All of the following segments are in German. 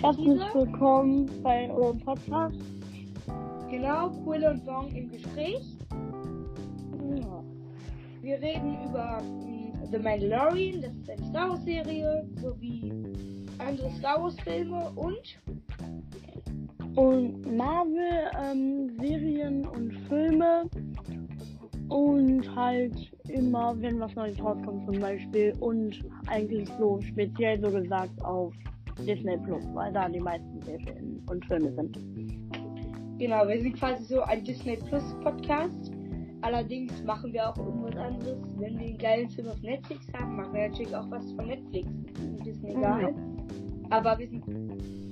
Herzlich willkommen bei eurem Podcast. Genau, Quille und Wong im Gespräch. Ja. Wir reden über mh, The Mandalorian, das ist eine Star Wars Serie, sowie andere Star Wars Filme und Und Marvel, ähm, Serien und Filme. Und halt immer, wenn was Neues rauskommt zum Beispiel. Und eigentlich so speziell so gesagt auf Disney Plus, weil da die meisten Serien und Filme sind. genau, wir sind quasi so ein Disney Plus Podcast. Allerdings machen wir auch irgendwas anderes. Wenn wir einen geilen Film auf Netflix haben, machen wir natürlich auch was von Netflix. Ist ein bisschen egal. Aber wir sind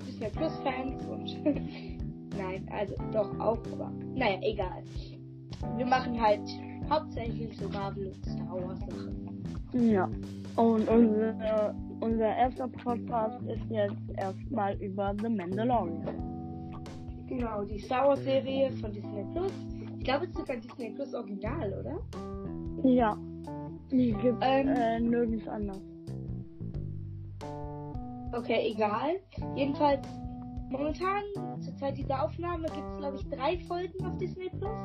Disney Plus Fans und nein, also doch auch, aber naja, egal. Wir machen halt hauptsächlich so Marvel und Star Wars Sachen. Ja. Und unser, unser erster Podcast ist jetzt erstmal über The Mandalorian. Genau, die Star Wars Serie von Disney Plus. Ich glaube, es ist sogar Disney Plus Original, oder? Ja. Die gibt Ähm. äh, nirgends anders. Okay, egal. Jedenfalls, momentan, zur Zeit dieser Aufnahme, gibt es, glaube ich, drei Folgen auf Disney Plus.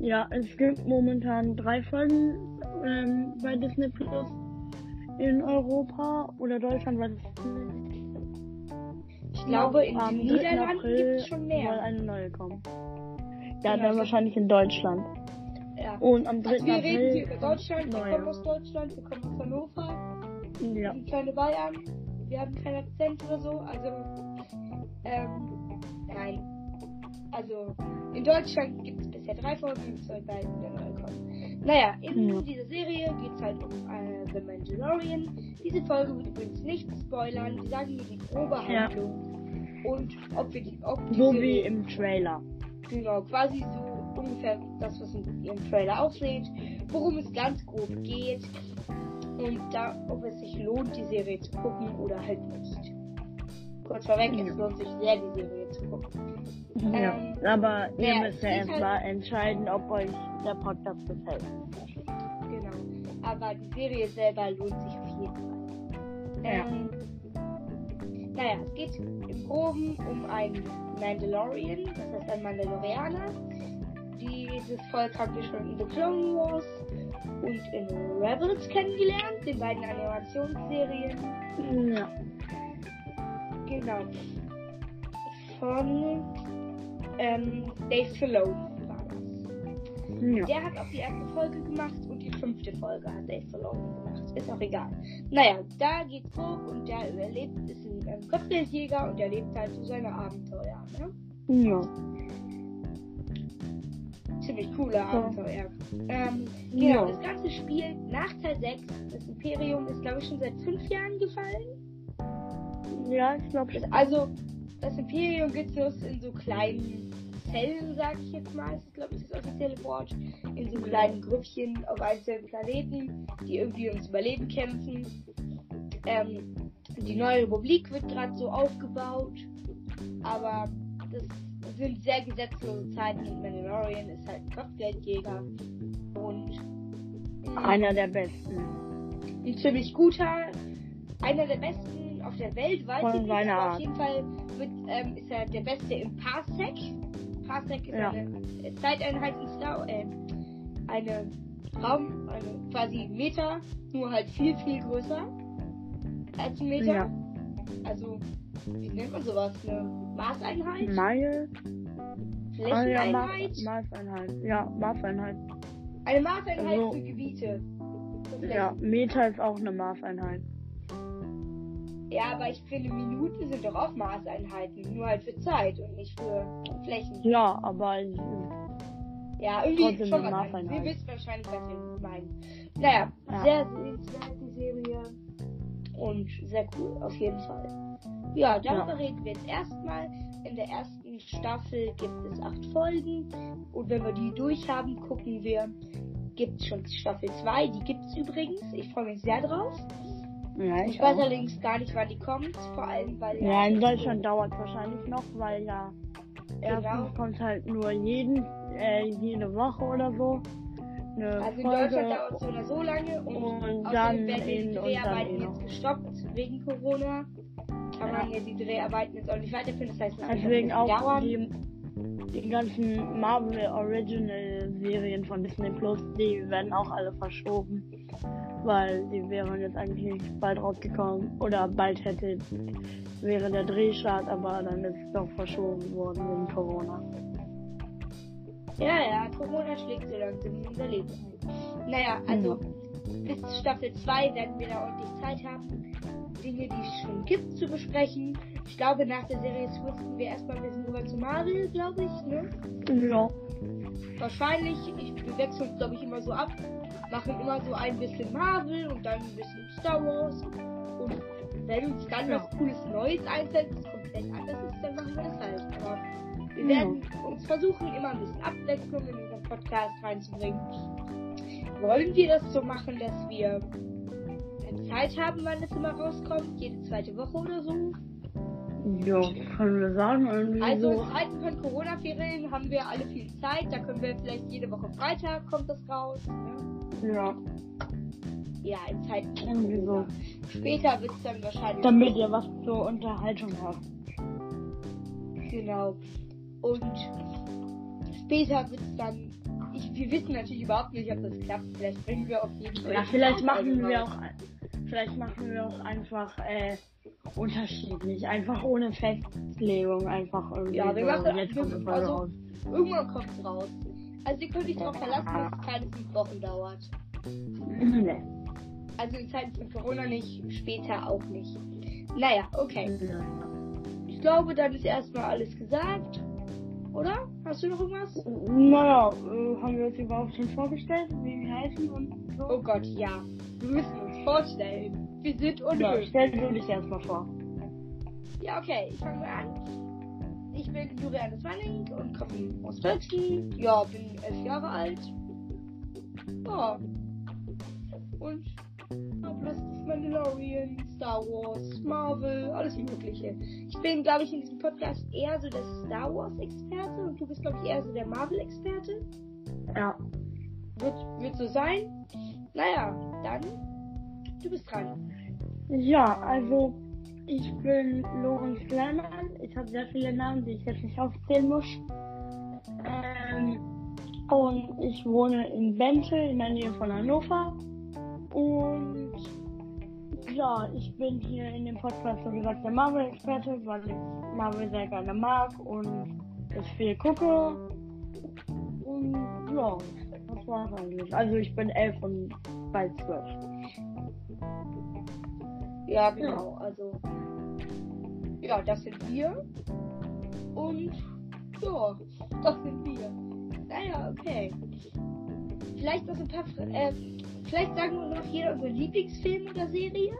Ja, es gibt momentan drei Folgen ähm, bei Disney Plus in Europa oder Deutschland, weiß ich nicht. Ich glaube, in den 3. Niederlanden gibt es schon soll mehr. eine neue kommen. Ja, dann wahrscheinlich in Deutschland. Ja. Und am 3. Also wir reden April hier über Deutschland, wir kommen aus Deutschland, wir kommen aus Hannover. Ja. sind kleine Bayern. Wir haben keinen Akzent oder so. Also, ähm, nein. Also, in Deutschland gibt es bisher drei Folgen, soll eine neue kommen. Naja, in Ja. dieser Serie geht es halt um äh, The Mandalorian. Diese Folge wird übrigens nicht spoilern. Wir sagen nur die grobe Ja. Handlung. Und ob wir die, ob die So wie Serie, im Trailer. genau, quasi so ungefähr das, was in ihrem Trailer aussieht, worum es ganz grob geht und da, ob es sich lohnt, die Serie zu gucken oder halt nicht. Kurz vorweg, es lohnt sich sehr, die Serie zu gucken. Ja. Ähm, Aber ihr ja, müsst ja erstmal entscheiden, ob euch der Podcast gefällt. Genau. Aber die Serie selber lohnt sich auf jeden Fall. Ja. Ähm, naja, es geht im Groben um einen Mandalorian, das heißt ein Mandalorianer. Dieses Volk haben wir schon in The Clone Wars und in Rebels kennengelernt, den beiden Animationsserien. Ja. Genau. Von ähm, Dave Filoni war das. Ja. Der hat auch die erste Folge gemacht und die fünfte Folge hat Dave Filoni gemacht. Ist auch egal. Naja, da geht's hoch und der überlebt, ist ein ähm, Kopfgeldjäger und er lebt halt so seine Abenteuer. Ne? Ja. Ziemlich coole Abenteuer. Ähm, genau, Ja. das Ganze spielt nach Teil 6. Das Imperium ist, glaube ich, schon seit fünf Jahren gefallen. Ja, ich glaube schon. Also, das Imperium gibt es in so kleinen Zellen, sag ich jetzt mal, das ist, glaube ich, das offizielle Wort. In so kleinen Grüppchen auf einzelnen Planeten, die irgendwie ums Überleben kämpfen. Ähm, die neue Republik wird gerade so aufgebaut, aber das sind sehr gesetzlose Zeiten und Mandalorian ist halt ein Kopfgeldjäger und Einer der besten. ein ziemlich guter, einer der besten auf der Welt, weiß ich nicht, aber auf jeden Fall wird, ähm, ist er der Beste im Parsec. Parsec ist Ja. eine äh, Zeiteinheit in Star äh, eine Raum, eine quasi Meter, nur halt viel, viel größer als ein Meter. Ja. Also, wie nennt man sowas? Eine Maßeinheit? Mile? Ah, ja, Flächeneinheit? Maß, Maßeinheit. Ja, Maßeinheit. Eine Maßeinheit Also- für Gebiete. Ja. Meter ist auch eine Maßeinheit. Ja, aber ich finde, Minuten sind doch auch Maßeinheiten. Nur halt für Zeit und nicht für Flächen. Ja, aber äh, Ja, irgendwie Trotzdem schon eine. Maßeinheit. Wir wissen wahrscheinlich, was wir meinen. Naja, Ja. sehr sehenswert die Serie. Und sehr cool, auf jeden Fall. Ja, darüber Ja. reden wir jetzt erstmal. In der ersten Staffel gibt es acht Folgen. Und wenn wir die durch haben, gucken wir, gibt es schon Staffel 2. Die gibt es übrigens. Ich freue mich sehr drauf. Ja, Ich ich weiß auch. allerdings gar nicht, wann die kommt. Vor allem, weil Ja, in Deutschland dauert es wahrscheinlich noch, weil ja Genau. erstens kommt halt nur jeden, äh, jede Woche oder so eine Also in Folge. Deutschland dauert es so oder so lange und, und dann werden die Dreharbeiten eh jetzt noch. gestoppt wegen Corona. kann man ja die Dreharbeiten jetzt auch nicht weiterführen. Das heißt, es wird Deswegen auch dauern. die, die ganzen Marvel Original Serien von Disney Plus, die werden auch alle verschoben. Weil die wären jetzt eigentlich bald rausgekommen. Oder bald hätte wäre der Drehstart, aber dann ist es doch verschoben worden wegen Corona. Ja, ja, Corona schlägt so langsam in unser Leben ein. Naja, also bis Staffel 2 werden wir da ordentlich Zeit haben, Dinge, die es schon gibt, zu besprechen. Ich glaube, nach der Serie switchen wir erstmal ein bisschen rüber zu Marvel, glaube ich, ne? Ja. Wahrscheinlich, ich, wir wechseln uns, glaube ich, immer so ab. Machen immer so ein bisschen Marvel und dann ein bisschen Star Wars. Und wenn uns dann Ja. was Cooles Neues einfällt, das komplett anders ist, dann machen wir das halt. Aber wir Ja. werden uns versuchen, immer ein bisschen Abwechslung in unseren Podcast reinzubringen. Wollen wir das so machen, dass wir Zeit haben, wann es immer rauskommt? Jede zweite Woche oder so? Ja, können wir sagen, irgendwie Also so. in Zeiten von Corona-Ferien haben wir alle viel Zeit. Da können wir vielleicht jede Woche Freitag kommt das raus. Ne? Ja, Ja, in Zeiten von irgendwie so. Später wird es dann wahrscheinlich. Damit ihr was zur Unterhaltung habt. Genau. Und später wird es dann. Ich, wir wissen natürlich überhaupt nicht, ob das klappt. Vielleicht bringen wir auf jeden Fall. Ja, vielleicht machen wir auch, vielleicht machen wir auch einfach äh, unterschiedlich, einfach ohne Festlegung, einfach irgendwie. Ja, wir so, machen- jetzt wir- kommt Folge also- raus. Irgendwann kommt es raus. Also ihr könnt euch darauf verlassen, dass es keine fünf Wochen dauert. Nee. Also in Zeiten von Corona nicht, später auch nicht. Naja, okay. Ich glaube, dann ist erstmal alles gesagt. Oder? Hast du noch irgendwas? Naja, äh, haben wir uns überhaupt schon vorgestellt, wie wir heißen und so? Oh Gott, ja. Wir müssen uns vorstellen. Wir sind Ja, unnötig. stell du dich erstmal vor. Ja, okay, ich fange mal an. Ich bin Juliane Swanning und komme aus Deutschland. Ja, bin elf Jahre alt. Ja. Und hab Lust auf Mandalorian, Star Wars, Marvel, alles Mögliche. Ich bin, glaube ich, in diesem Podcast eher so der Star Wars-Experte und du bist, glaube ich, eher so der Marvel-Experte. Ja. Wird, wird so sein. Naja, dann, du bist dran. Ja, also ich bin Lorenz Kleimann. Ich habe sehr viele Namen, die ich jetzt nicht aufzählen muss. Ähm, und ich wohne in Bente in der Nähe von Hannover. Und ja, ich bin hier in dem Podcast, so gesagt, der Marvel-Experte, weil ich Marvel sehr gerne mag und es viel gucke. Und ja, das war's eigentlich. Also ich bin elf und bald zwölf. Ja, genau. Also, ja, das sind wir. Und, ja, das sind wir. Naja, okay. Vielleicht noch ein paar, äh, vielleicht sagen wir noch jeder unsere Lieblingsfilm oder Serie.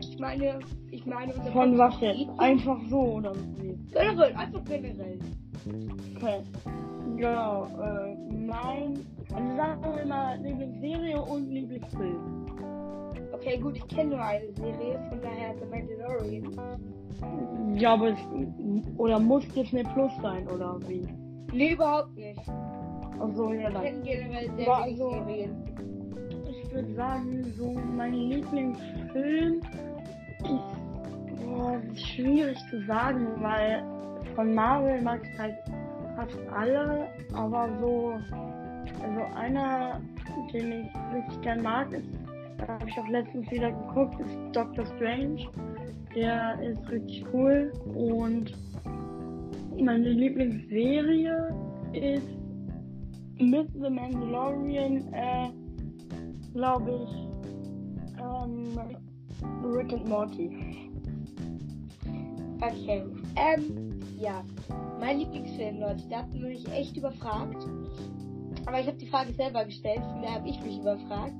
Ich meine, ich meine, unser Von was jetzt? Einfach so oder? Generell, einfach generell. Okay. Ja, äh, mein, also sagen wir mal Lieblingsserie und Lieblingsfilm. Okay, gut, ich kenne nur eine Serie, von daher The Mandalorian. Ja, aber es, oder muss Disney Plus sein oder wie? Nee, überhaupt nicht. Achso, ja Ich dann. kenne generell sehr Ja, also- Serien. Ich würde sagen, so mein Lieblingsfilm ist, boah, ist schwierig zu sagen, weil von Marvel mag ich halt fast alle, aber so, also einer, den ich richtig gern mag, ist, da habe ich auch letztens wieder geguckt, ist Doctor Strange. Der ist richtig cool und meine Lieblingsserie ist mit The Mandalorian, äh, glaube ich, ähm, Rick and Morty. Okay. Ähm, ja. Mein Lieblingsfilm, Leute, da habt ihr mich echt überfragt. Aber ich habe die Frage selber gestellt, von daher habe ich mich überfragt.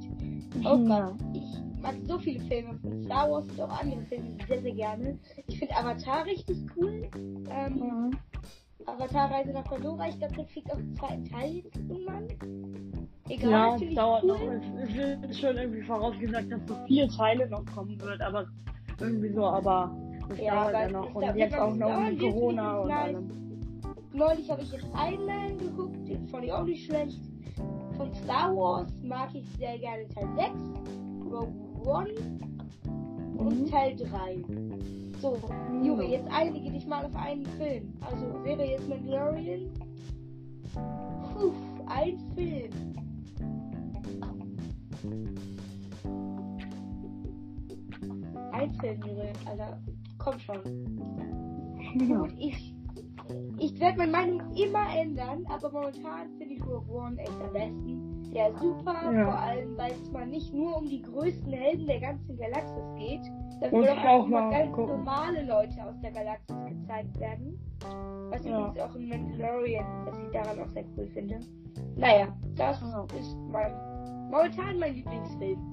Oh Ja. Gott, ich mag so viele Filme von Star Wars und auch andere Filme sehr, sehr gerne. Ich finde Avatar richtig cool. Ähm, Mhm. Avatar Reise nach Pandora, ich glaube, der kriegt auch einen zweiten Teil jetzt irgendwann. Egal, Ja, finde es ich dauert cool. noch. Es, es wird schon irgendwie vorausgesagt, dass so vier Teile noch kommen wird, aber irgendwie so, aber es Ja, dauert ja noch. Und jetzt auch noch mit Corona und nice. allem. Neulich habe ich jetzt Iron Man geguckt, den fand ich auch nicht schlecht. Von Star Wars mag ich sehr gerne Teil 6, Rogue One und Mhm. Teil 3. So, Juri, jetzt einige dich mal auf einen Film. Also Serie ist Mandalorian. Puh, ein Film. Ein Film, Juri, Alter. Komm schon. Ja. Gut, ich, ich werde meine Meinung immer ändern, aber momentan finde ich Rogue One echt am besten. Der ist super, Ja. vor allem, weil es mal nicht nur um die größten Helden der ganzen Galaxis geht, sondern auch, auch mal ganz gucken. normale Leute aus der Galaxis gezeigt werden. Was ich Ja. übrigens auch in Mandalorian, was ich daran auch sehr cool finde. Naja, das Ja. ist mein, momentan mein Lieblingsfilm.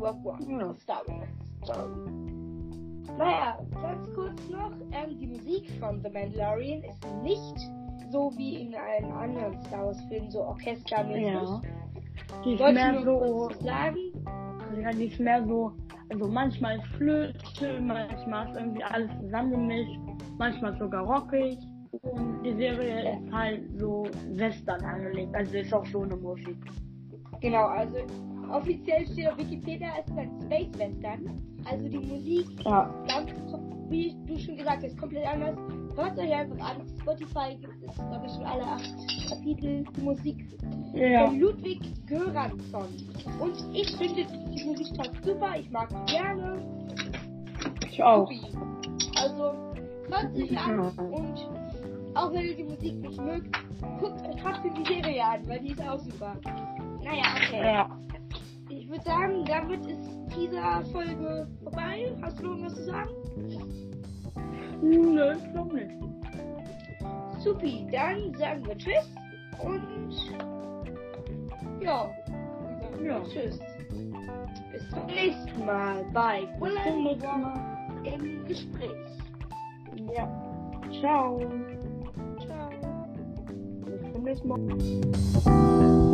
Rogue One. Ja. Star Wars. Naja, ganz kurz noch, ähm, die Musik von The Mandalorian ist nicht so wie in allen anderen Star Wars Filmen so orchestermäßig. Ja. Die ist Wollte mehr so, sagen. ja, die ist mehr so, also manchmal ist Flöte, manchmal ist irgendwie alles zusammengemischt, manchmal sogar rockig. Und die Serie ist halt so Western angelegt, also ist auch so eine Musik. Genau, also offiziell steht auf Wikipedia, es ist ein Space Western. Also die Musik Ja. ganz, wie du schon gesagt hast, komplett anders. Hört euch einfach an. Auf Spotify gibt es, glaube ich, schon alle acht Kapitel Musik Ja. von Ludwig Göransson. Und ich finde die Musik halt super. Ich mag die gerne. Ich auch. Also, hört sich an und auch wenn ihr die Musik nicht mögt, guckt euch trotzdem die Serie an, weil die ist auch super. Naja, okay. Ja. Würde sagen, damit ist diese Folge vorbei. Hast du noch irgendwas zu sagen? Nö, ich glaube nicht. Supi, dann sagen wir Tschüss und ja, Ja. Tschüss. Bis zum nächsten Mal bei Mal. im Gespräch. Ja. Ciao. Ciao. Bis zum nächsten Mal.